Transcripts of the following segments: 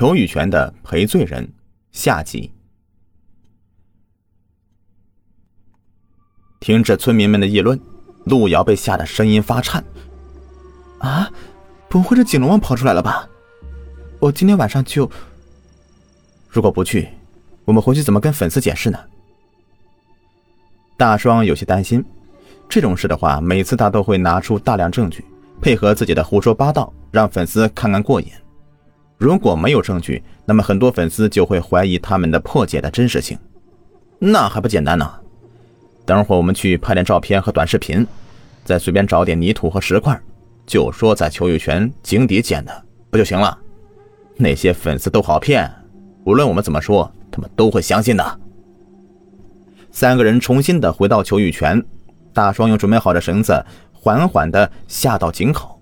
裘雨泉的赔罪人下集。听着村民们的议论，路遥被吓得声音发颤。啊，不会是景龙王跑出来了吧？我今天晚上就……如果不去，我们回去怎么跟粉丝解释呢？大双有些担心，这种事的话，每次他都会拿出大量证据，配合自己的胡说八道，让粉丝看看过瘾。如果没有证据，那么很多粉丝就会怀疑他们的破解的真实性。那还不简单呢？等会儿我们去拍点照片和短视频，再随便找点泥土和石块，就说在邱玉泉井底捡的，不就行了？那些粉丝都好骗，无论我们怎么说，他们都会相信的。三个人重新的回到裘玉泉，大双用准备好的绳子缓缓的下到井口，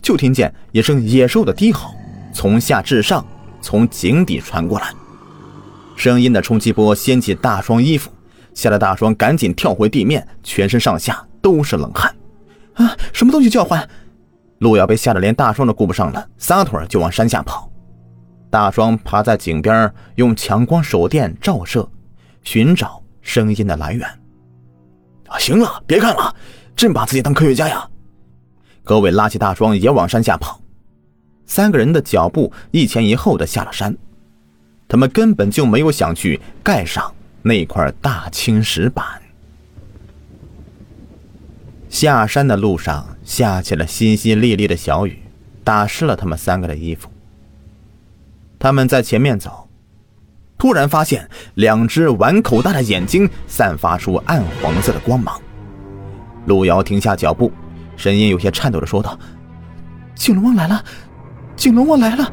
就听见一声野兽的低吼，从下至上从井底传过来，声音的冲击波掀起大双衣服，吓得大双赶紧跳回地面，全身上下都是冷汗。啊！什么东西叫唤？路遥被吓得连大双都顾不上了，撒腿就往山下跑。大双爬在井边，用强光手电照射，寻找。声音的来源。啊，行了，别看了，真把自己当科学家呀！葛伟拉起大双也往山下跑，三个人的脚步一前一后的下了山，他们根本就没有想去盖上那块大青石板。下山的路上下起了淅淅沥沥的小雨，打湿了他们三个的衣服。他们在前面走。突然发现两只碗口大的眼睛散发出暗黄色的光芒，路遥停下脚步，声音有些颤抖的说道：“景龙王来了，景龙王来了。”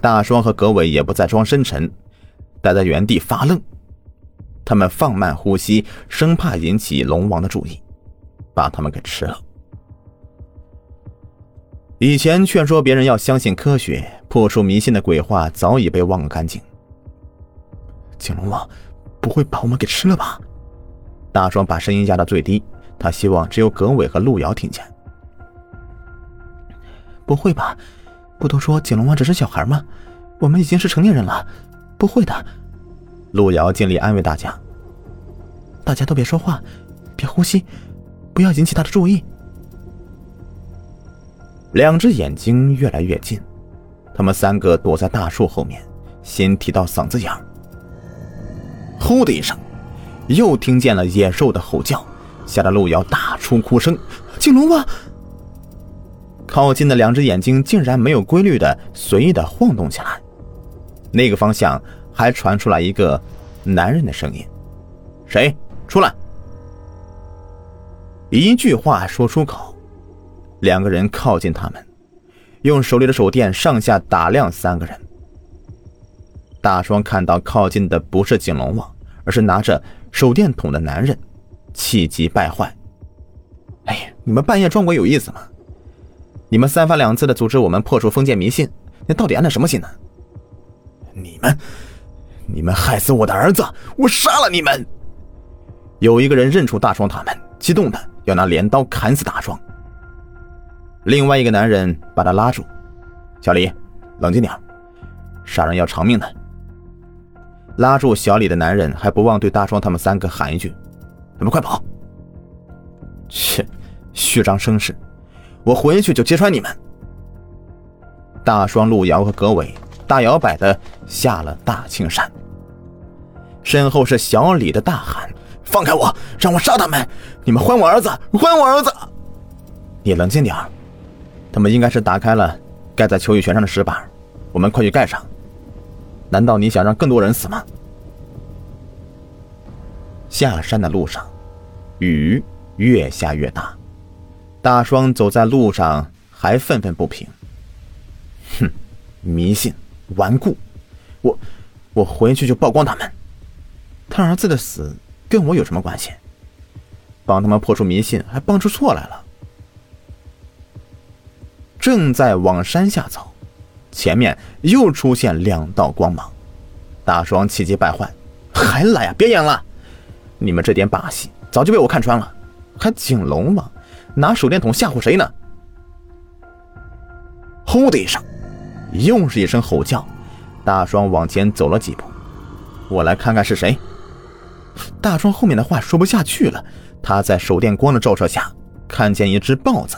大双和葛伟也不再装深沉，待在原地发愣。他们放慢呼吸，生怕引起龙王的注意，把他们给吃了。以前劝说别人要相信科学、破除迷信的鬼话早已被忘干净。景龙王不会把我们给吃了吧？大双把声音压到最低，他希望只有葛伟和路遥听见。不会吧？不都说景龙王只是小孩吗？我们已经是成年人了，不会的。路遥尽力安慰大家：“大家都别说话，别呼吸，不要引起他的注意。”两只眼睛越来越近，他们三个躲在大树后面，心提到嗓子眼儿。呼的一声，又听见了野兽的吼叫，吓得路遥大出哭声。景龙王！靠近的两只眼睛竟然没有规律的随意的晃动起来，那个方向还传出来一个男人的声音：“谁出来？”一句话说出口，两个人靠近他们，用手里的手电上下打量三个人。大双看到靠近的不是景龙王，而是拿着手电筒的男人，气急败坏。哎呀，你们半夜撞鬼有意思吗？你们三番两次的组织我们破除封建迷信，你到底安的什么心呢？你们，你们害死我的儿子，我杀了你们！有一个人认出大双他们，激动的要拿镰刀砍死大双。另外一个男人把他拉住：“小李，冷静点，杀人要偿命的。”拉住小李的男人还不忘对大双他们三个喊一句：“你们快跑！”切，虚张声势，我回去就揭穿你们。大双、路遥和葛伟大摇摆的下了大青山，身后是小李的大喊：“放开我，让我杀他们！你们还我儿子，还我儿子！”你冷静点他们应该是打开了盖在秋雨泉上的石板，我们快去盖上。难道你想让更多人死吗？下山的路上，雨越下越大，大双走在路上还愤愤不平。哼，迷信顽固，我我回去就曝光他们。他儿子的死跟我有什么关系？帮他们破除迷信，还帮出错来了。正在往山下走。前面又出现两道光芒，大双气急败坏，还来啊！别演了，你们这点把戏早就被我看穿了，还景龙王拿手电筒吓唬谁呢？轰的一声，又是一声吼叫，大双往前走了几步。我来看看是谁。大双后面的话说不下去了，他在手电光的照射下看见一只豹子，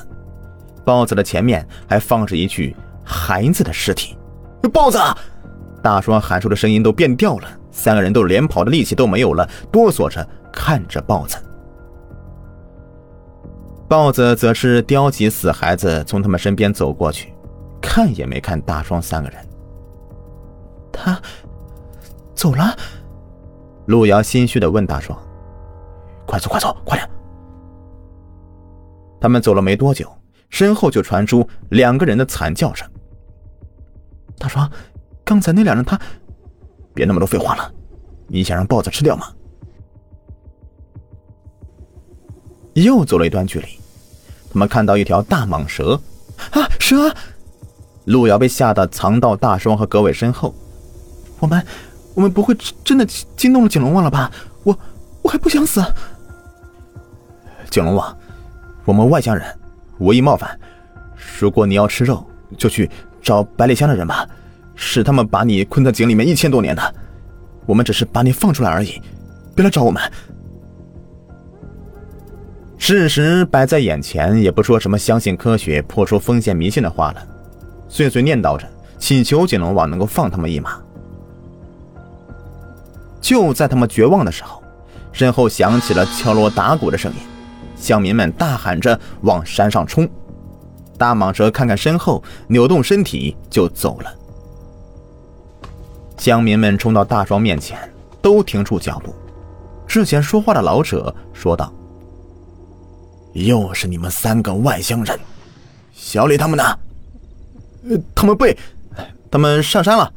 豹子的前面还放着一具孩子的尸体。豹子！大双喊出的声音都变调了，三个人都连跑的力气都没有了，哆嗦着看着豹子。豹子则是叼起死孩子，从他们身边走过去，看也没看大双三个人。他走了。路遥心虚的问大双：“快走，快走，快点！”他们走了没多久，身后就传出两个人的惨叫声。大双，刚才那两人，他……别那么多废话了，你想让豹子吃掉吗？又走了一段距离，他们看到一条大蟒蛇。啊，蛇！路遥被吓得藏到大双和葛伟身后。我们。我们不会真的惊动了景龙王了吧？我我还不想死。景龙王，我们外乡人无意冒犯，如果你要吃肉，就去找百里香的人吧，是他们把你困在井里面一千多年的，我们只是把你放出来而已，别来找我们。事实摆在眼前，也不说什么相信科学、破除封建迷信的话了，碎碎念叨着，祈求景龙王能够放他们一马。就在他们绝望的时候，身后响起了敲锣打鼓的声音，乡民们大喊着往山上冲。大蟒蛇看看身后，扭动身体就走了。乡民们冲到大壮面前，都停住脚步。之前说话的老者说道：“又是你们三个外乡人，小李他们呢？呃，他们被，他们上山了。”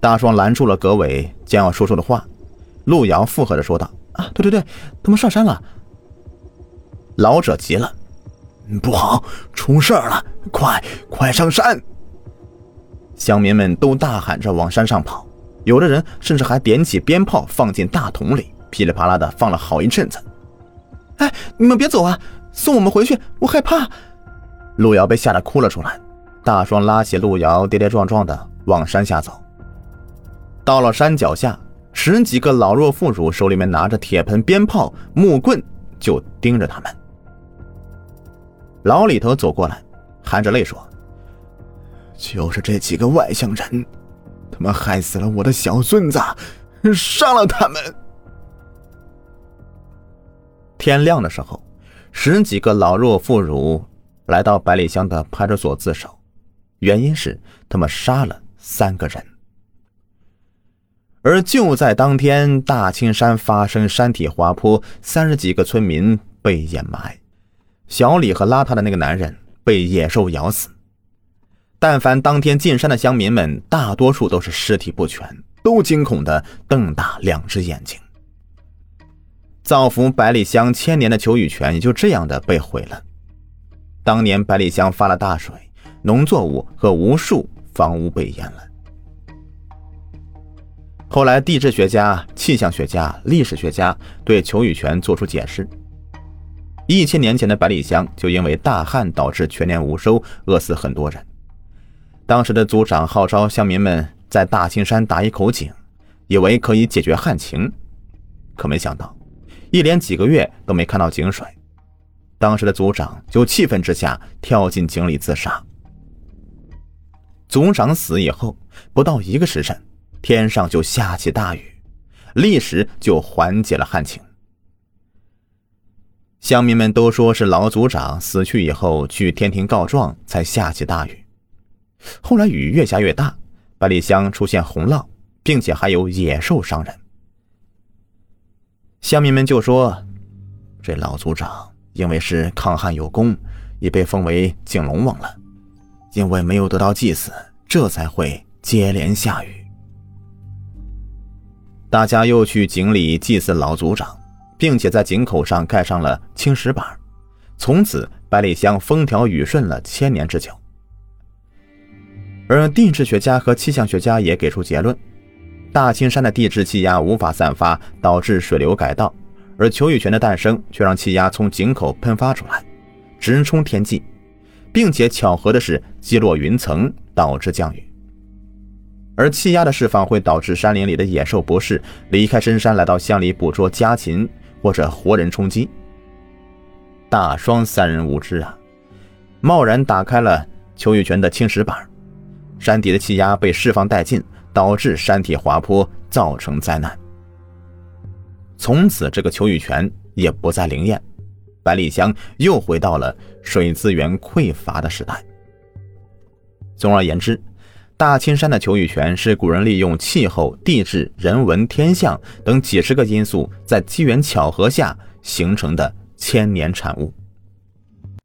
大双拦住了葛伟将要说出的话，路遥附和着说道：“啊，对对对，他们上山了。”老者急了：“不好，出事了！快快上山！”乡民们都大喊着往山上跑，有的人甚至还点起鞭炮放进大桶里，噼里啪啦的放了好一阵子。哎，你们别走啊，送我们回去，我害怕。路遥被吓得哭了出来。大双拉起路遥，跌跌撞撞的往山下走。到了山脚下，十几个老弱妇孺手里面拿着铁盆、鞭炮、木棍，就盯着他们。老李头走过来，含着泪说：“就是这几个外乡人，他们害死了我的小孙子，杀了他们。”天亮的时候，十几个老弱妇孺来到百里乡的派出所自首，原因是他们杀了三个人。而就在当天，大青山发生山体滑坡，三十几个村民被掩埋，小李和邋遢的那个男人被野兽咬死。但凡当天进山的乡民们，大多数都是尸体不全，都惊恐的瞪大两只眼睛。造福百里乡千年的求雨泉也就这样的被毁了。当年百里乡发了大水，农作物和无数房屋被淹了。后来，地质学家、气象学家、历史学家对求雨泉做出解释：一千年前的百里乡就因为大旱导致全年无收，饿死很多人。当时的族长号召乡民们在大青山打一口井，以为可以解决旱情，可没想到，一连几个月都没看到井水。当时的族长就气愤之下跳进井里自杀。族长死以后，不到一个时辰。天上就下起大雨，立时就缓解了旱情。乡民们都说是老族长死去以后去天庭告状，才下起大雨。后来雨越下越大，百里乡出现洪涝，并且还有野兽伤人。乡民们就说，这老族长因为是抗旱有功，已被封为景龙王了。因为没有得到祭祀，这才会接连下雨。大家又去井里祭祀老族长，并且在井口上盖上了青石板，从此百里乡风调雨顺了千年之久。而地质学家和气象学家也给出结论：大青山的地质气压无法散发，导致水流改道；而求雨泉的诞生却让气压从井口喷发出来，直冲天际，并且巧合的是击落云层，导致降雨。而气压的释放会导致山林里的野兽不适，离开深山来到乡里捕捉家禽或者活人充饥。大双三人无知啊，贸然打开了邱玉泉的青石板，山底的气压被释放殆尽，导致山体滑坡，造成灾难。从此，这个求雨泉也不再灵验，百里香又回到了水资源匮乏的时代。总而言之。大青山的求雨泉是古人利用气候、地质、人文、天象等几十个因素，在机缘巧合下形成的千年产物。